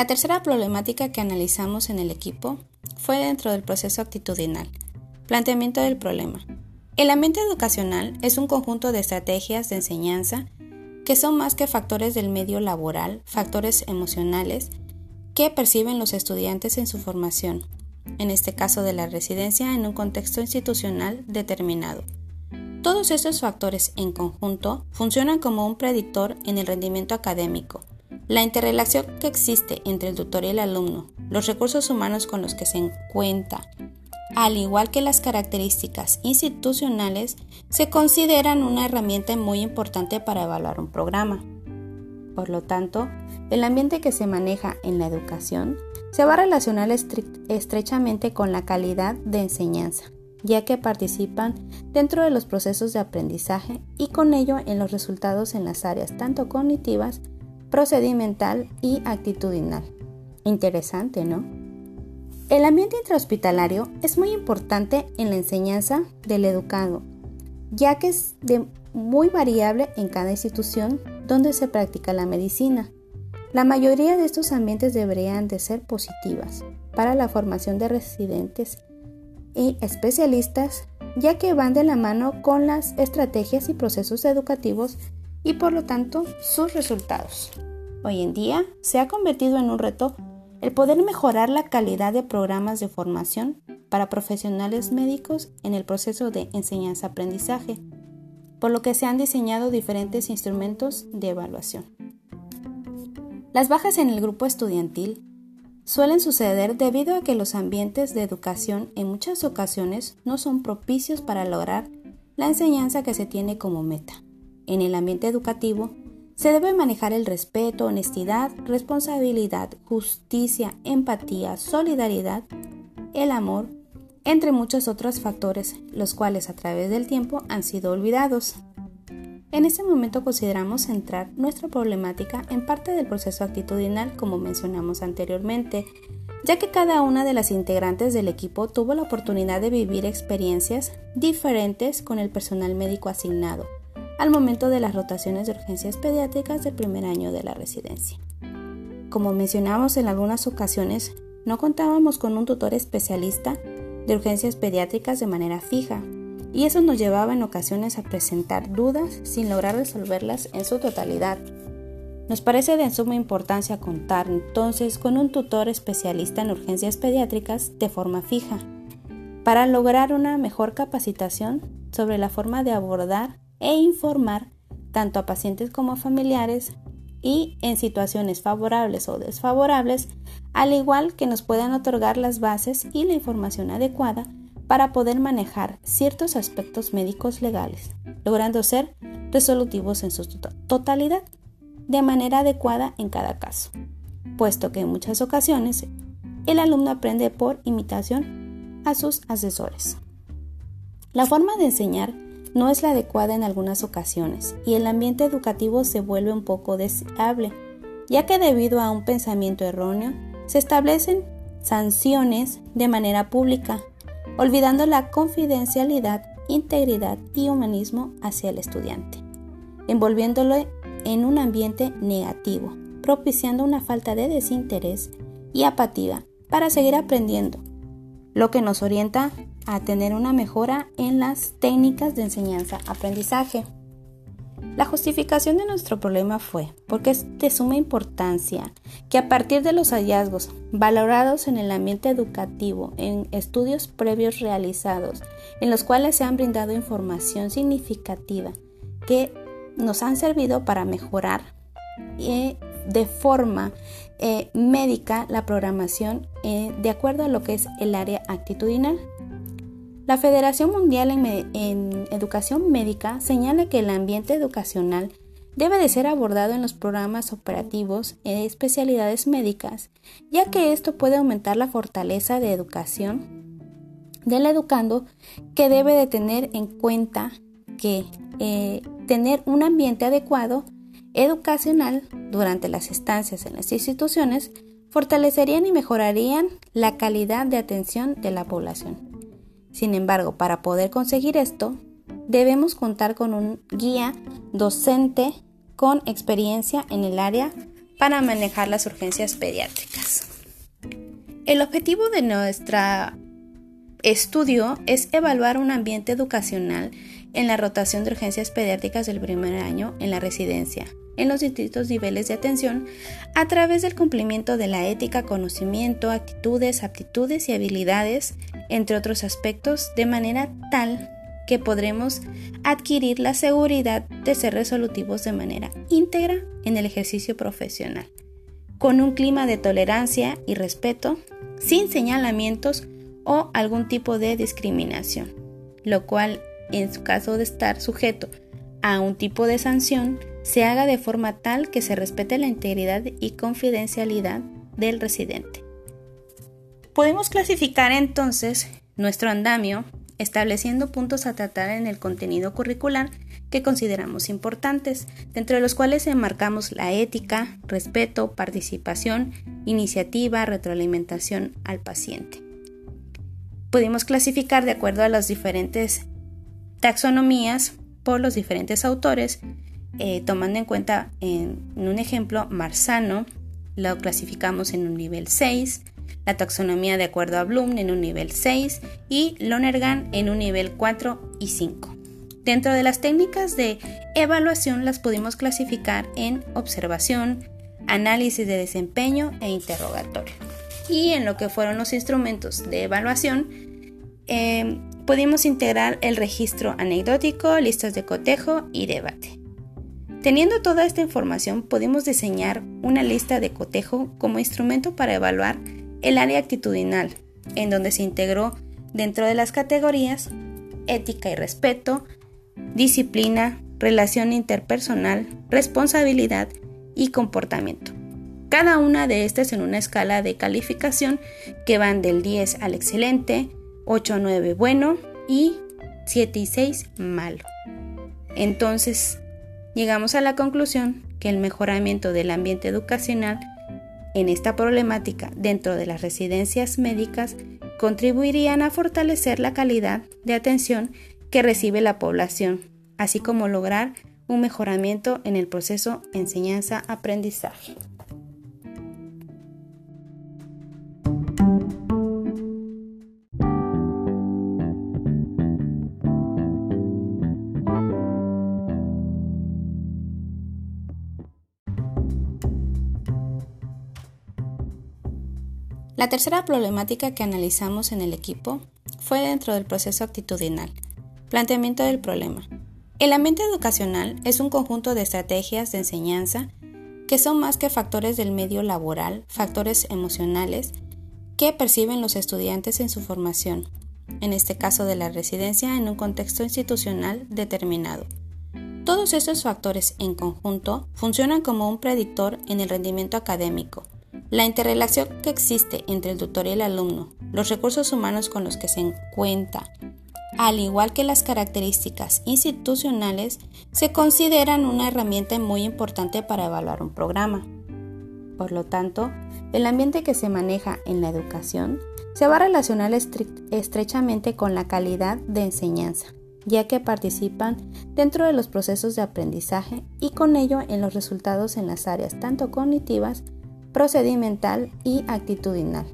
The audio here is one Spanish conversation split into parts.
La tercera problemática que analizamos en el equipo fue dentro del proceso actitudinal. Planteamiento del problema. El ambiente educacional es un conjunto de estrategias de enseñanza que son más que factores del medio laboral, factores emocionales que perciben los estudiantes en su formación, en este caso de la residencia en un contexto institucional determinado. Todos estos factores en conjunto funcionan como un predictor en el rendimiento académico. La interrelación que existe entre el tutor y el alumno, los recursos humanos con los que se cuenta, al igual que las características institucionales, se consideran una herramienta muy importante para evaluar un programa. Por lo tanto, el ambiente que se maneja en la educación se va a relacionar estrechamente con la calidad de enseñanza, ya que participan dentro de los procesos de aprendizaje y con ello en los resultados en las áreas tanto cognitivas, procedimental y actitudinal. Interesante, ¿no? El ambiente intrahospitalario es muy importante en la enseñanza del educado, ya que es muy variable en cada institución donde se practica la medicina. La mayoría de estos ambientes deberían de ser positivas para la formación de residentes y especialistas, ya que van de la mano con las estrategias y procesos educativos y por lo tanto sus resultados. Hoy en día se ha convertido en un reto el poder mejorar la calidad de programas de formación para profesionales médicos en el proceso de enseñanza-aprendizaje, por lo que se han diseñado diferentes instrumentos de evaluación. Las bajas en el grupo estudiantil suelen suceder debido a que los ambientes de educación en muchas ocasiones no son propicios para lograr la enseñanza que se tiene como meta. En el ambiente educativo se debe manejar el respeto, honestidad, responsabilidad, justicia, empatía, solidaridad, el amor, entre muchos otros factores, los cuales a través del tiempo han sido olvidados. En este momento consideramos centrar nuestra problemática en parte del proceso actitudinal como mencionamos anteriormente, ya que cada una de las integrantes del equipo tuvo la oportunidad de vivir experiencias diferentes con el personal médico asignado al momento de las rotaciones de urgencias pediátricas del primer año de la residencia. Como mencionamos en algunas ocasiones, no contábamos con un tutor especialista de urgencias pediátricas de manera fija, y eso nos llevaba en ocasiones a presentar dudas sin lograr resolverlas en su totalidad. Nos parece de suma importancia contar entonces con un tutor especialista en urgencias pediátricas de forma fija, para lograr una mejor capacitación sobre la forma de abordar e informar tanto a pacientes como a familiares y en situaciones favorables o desfavorables, al igual que nos puedan otorgar las bases y la información adecuada para poder manejar ciertos aspectos médicos legales, logrando ser resolutivos en su totalidad, de manera adecuada en cada caso, puesto que en muchas ocasiones el alumno aprende por imitación a sus asesores. La forma de enseñar no es la adecuada en algunas ocasiones y el ambiente educativo se vuelve un poco deseable, ya que debido a un pensamiento erróneo se establecen sanciones de manera pública olvidando la confidencialidad, integridad y humanismo hacia el estudiante, envolviéndolo en un ambiente negativo, propiciando una falta de desinterés y apatía para seguir aprendiendo, lo que nos orienta a tener una mejora en las técnicas de enseñanza-aprendizaje. La justificación de nuestro problema fue porque es de suma importancia que a partir de los hallazgos valorados en el ambiente educativo, en estudios previos realizados, en los cuales se han brindado información significativa que nos han servido para mejorar eh, de forma eh, médica la programación eh, de acuerdo a lo que es el área actitudinal. La Federación Mundial en, Educación Médica señala que el ambiente educacional debe de ser abordado en los programas operativos de especialidades médicas, ya que esto puede aumentar la fortaleza de educación del educando que debe de tener en cuenta que eh, tener un ambiente adecuado educacional durante las estancias en las instituciones fortalecerían y mejorarían la calidad de atención de la población. Sin embargo, para poder conseguir esto, debemos contar con un guía docente con experiencia en el área para manejar las urgencias pediátricas. El objetivo de nuestro estudio es evaluar un ambiente educacional en la rotación de urgencias pediátricas del primer año en la residencia, en los distintos niveles de atención, a través del cumplimiento de la ética, conocimiento, actitudes, aptitudes y habilidades, entre otros aspectos, de manera tal que podremos adquirir la seguridad de ser resolutivos de manera íntegra en el ejercicio profesional, con un clima de tolerancia y respeto, sin señalamientos o algún tipo de discriminación, lo cual en su caso de estar sujeto a un tipo de sanción, se haga de forma tal que se respete la integridad y confidencialidad del residente. Podemos clasificar entonces nuestro andamio estableciendo puntos a tratar en el contenido curricular que consideramos importantes, dentro de los cuales enmarcamos la ética, respeto, participación, iniciativa, retroalimentación al paciente. Podemos clasificar de acuerdo a las diferentes taxonomías por los diferentes autores, eh, tomando en cuenta en, un ejemplo Marzano, lo clasificamos en un nivel 6, la taxonomía de acuerdo a Bloom en un nivel 6 y Lonergan en un nivel 4 y 5. Dentro de las técnicas de evaluación las pudimos clasificar en observación, análisis de desempeño e interrogatorio. Y en lo que fueron los instrumentos de evaluación, eh, pudimos integrar el registro anecdótico, listas de cotejo y debate. Teniendo toda esta información, pudimos diseñar una lista de cotejo como instrumento para evaluar el área actitudinal, en donde se integró dentro de las categorías ética y respeto, disciplina, relación interpersonal, responsabilidad y comportamiento. Cada una de estas en una escala de calificación que van del 10 al excelente, 8 a 9 bueno y 7 y 6 malo. Entonces, llegamos a la conclusión que el mejoramiento del ambiente educacional en esta problemática dentro de las residencias médicas contribuirían a fortalecer la calidad de atención que recibe la población, así como lograr un mejoramiento en el proceso enseñanza-aprendizaje. La tercera problemática que analizamos en el equipo fue dentro del proceso actitudinal. Planteamiento del problema. El ambiente educacional es un conjunto de estrategias de enseñanza que son más que factores del medio laboral, factores emocionales que perciben los estudiantes en su formación, en este caso de la residencia en un contexto institucional determinado. Todos estos factores en conjunto funcionan como un predictor en el rendimiento académico, la interrelación que existe entre el tutor y el alumno, los recursos humanos con los que se cuenta, al igual que las características institucionales, se consideran una herramienta muy importante para evaluar un programa. Por lo tanto, el ambiente que se maneja en la educación se va a relacionar estrechamente con la calidad de enseñanza, ya que participan dentro de los procesos de aprendizaje y con ello en los resultados en las áreas tanto cognitivas procedimental y actitudinal.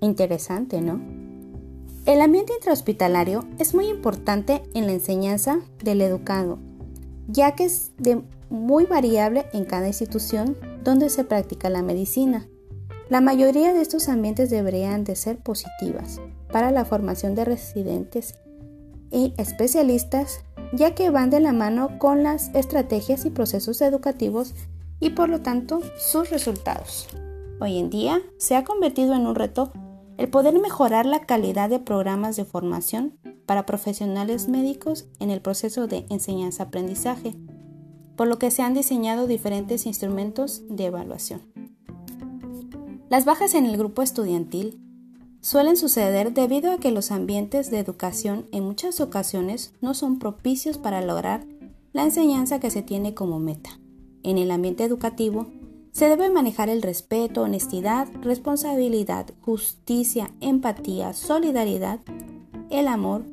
Interesante, ¿no? El ambiente intrahospitalario es muy importante en la enseñanza del educado, ya que es de muy variable en cada institución donde se practica la medicina. La mayoría de estos ambientes deberían de ser positivas para la formación de residentes y especialistas, ya que van de la mano con las estrategias y procesos educativos y por lo tanto sus resultados. Hoy en día se ha convertido en un reto el poder mejorar la calidad de programas de formación para profesionales médicos en el proceso de enseñanza-aprendizaje, por lo que se han diseñado diferentes instrumentos de evaluación. Las bajas en el grupo estudiantil suelen suceder debido a que los ambientes de educación en muchas ocasiones no son propicios para lograr la enseñanza que se tiene como meta. En el ambiente educativo, se debe manejar el respeto, honestidad, responsabilidad, justicia, empatía, solidaridad, el amor,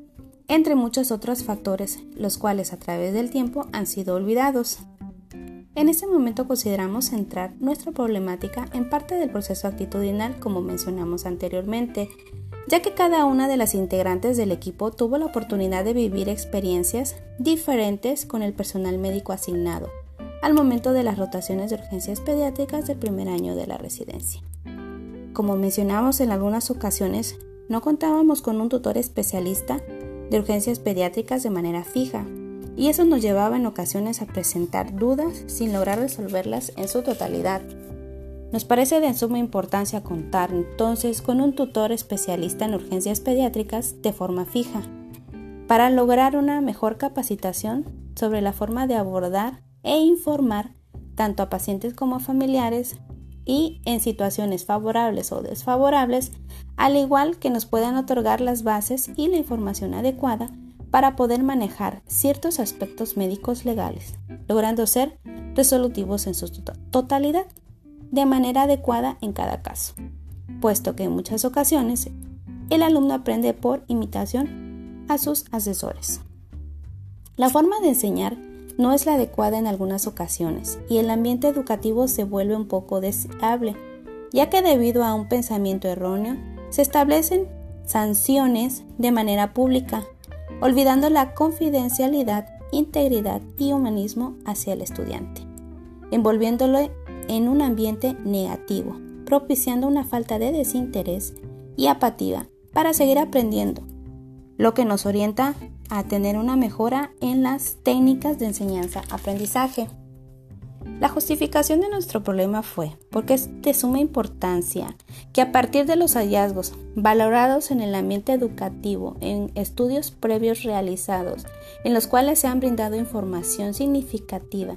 entre muchos otros factores, los cuales a través del tiempo han sido olvidados. En ese momento consideramos centrar nuestra problemática en parte del proceso actitudinal como mencionamos anteriormente, ya que cada una de las integrantes del equipo tuvo la oportunidad de vivir experiencias diferentes con el personal médico asignado al momento de las rotaciones de urgencias pediátricas del primer año de la residencia. Como mencionamos en algunas ocasiones, no contábamos con un tutor especialista de urgencias pediátricas de manera fija, y eso nos llevaba en ocasiones a presentar dudas sin lograr resolverlas en su totalidad. Nos parece de suma importancia contar entonces con un tutor especialista en urgencias pediátricas de forma fija, para lograr una mejor capacitación sobre la forma de abordar e informar tanto a pacientes como a familiares y en situaciones favorables o desfavorables, al igual que nos puedan otorgar las bases y la información adecuada para poder manejar ciertos aspectos médicos legales, logrando ser resolutivos en su totalidad, de manera adecuada en cada caso, puesto que en muchas ocasiones el alumno aprende por imitación a sus asesores. La forma de enseñar no es la adecuada en algunas ocasiones y el ambiente educativo se vuelve un poco deseable, ya que debido a un pensamiento erróneo se establecen sanciones de manera pública olvidando la confidencialidad, integridad y humanismo hacia el estudiante, envolviéndolo en un ambiente negativo, propiciando una falta de desinterés y apatía para seguir aprendiendo, lo que nos orienta a tener una mejora en las técnicas de enseñanza-aprendizaje. La justificación de nuestro problema fue porque es de suma importancia que a partir de los hallazgos valorados en el ambiente educativo, en estudios previos realizados, en los cuales se han brindado información significativa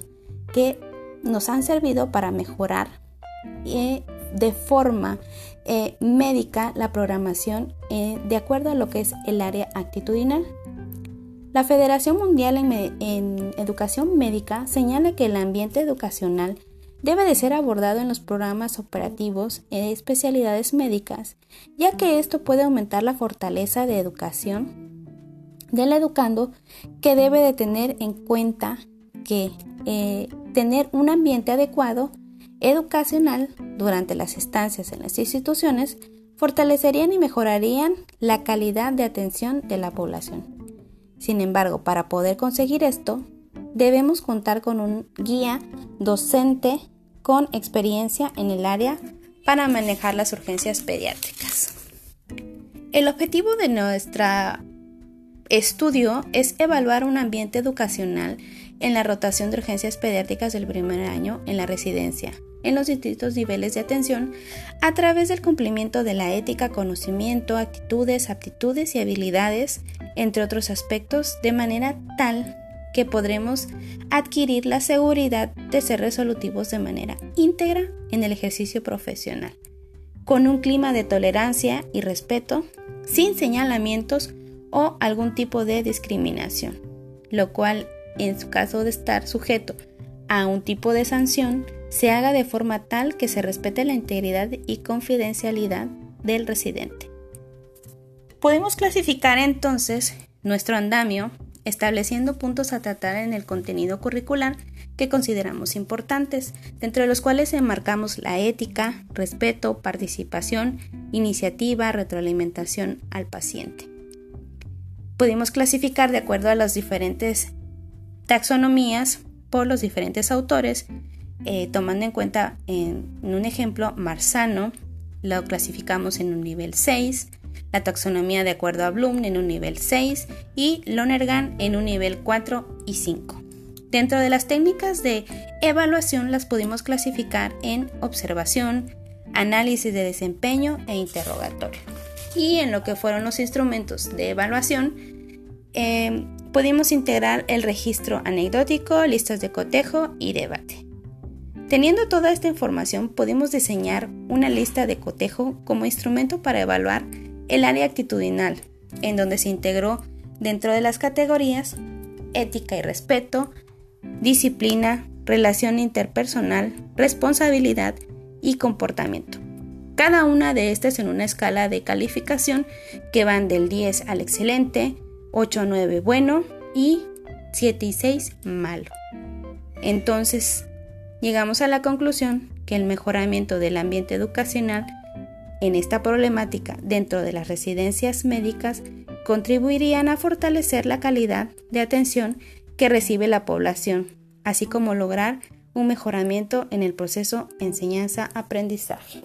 que nos han servido para mejorar eh, de forma eh, médica la programación eh, de acuerdo a lo que es el área actitudinal. La Federación Mundial en, Educación Médica señala que el ambiente educacional debe de ser abordado en los programas operativos de especialidades médicas, ya que esto puede aumentar la fortaleza de educación del educando que debe de tener en cuenta que eh, tener un ambiente adecuado educacional durante las estancias en las instituciones fortalecerían y mejorarían la calidad de atención de la población. Sin embargo, para poder conseguir esto, debemos contar con un guía docente con experiencia en el área para manejar las urgencias pediátricas. El objetivo de nuestro estudio es evaluar un ambiente educacional en la rotación de urgencias pediátricas del primer año en la residencia, en los distintos niveles de atención a través del cumplimiento de la ética, conocimiento, actitudes, aptitudes y habilidades, entre otros aspectos, de manera tal que podremos adquirir la seguridad de ser resolutivos de manera íntegra en el ejercicio profesional, con un clima de tolerancia y respeto, sin señalamientos o algún tipo de discriminación, lo cual, en su caso de estar sujeto a un tipo de sanción, se haga de forma tal que se respete la integridad y confidencialidad del residente. Podemos clasificar entonces nuestro andamio estableciendo puntos a tratar en el contenido curricular que consideramos importantes, dentro de los cuales enmarcamos la ética, respeto, participación, iniciativa, retroalimentación al paciente. Podemos clasificar de acuerdo a las diferentes taxonomías por los diferentes autores eh, tomando en cuenta en, un ejemplo Marzano, lo clasificamos en un nivel 6, la taxonomía de acuerdo a Bloom en un nivel 6 y Lonergan en un nivel 4 y 5. Dentro de las técnicas de evaluación las pudimos clasificar en observación, análisis de desempeño e interrogatorio. Y en lo que fueron los instrumentos de evaluación, eh, pudimos integrar el registro anecdótico, listas de cotejo y debate. Teniendo toda esta información, podemos diseñar una lista de cotejo como instrumento para evaluar el área actitudinal, en donde se integró dentro de las categorías ética y respeto, disciplina, relación interpersonal, responsabilidad y comportamiento. Cada una de estas en una escala de calificación que van del 10 al excelente, 8 a 9 bueno y 7 y 6 malo. Entonces, llegamos a la conclusión que el mejoramiento del ambiente educacional en esta problemática dentro de las residencias médicas contribuirían a fortalecer la calidad de atención que recibe la población, así como lograr un mejoramiento en el proceso enseñanza-aprendizaje.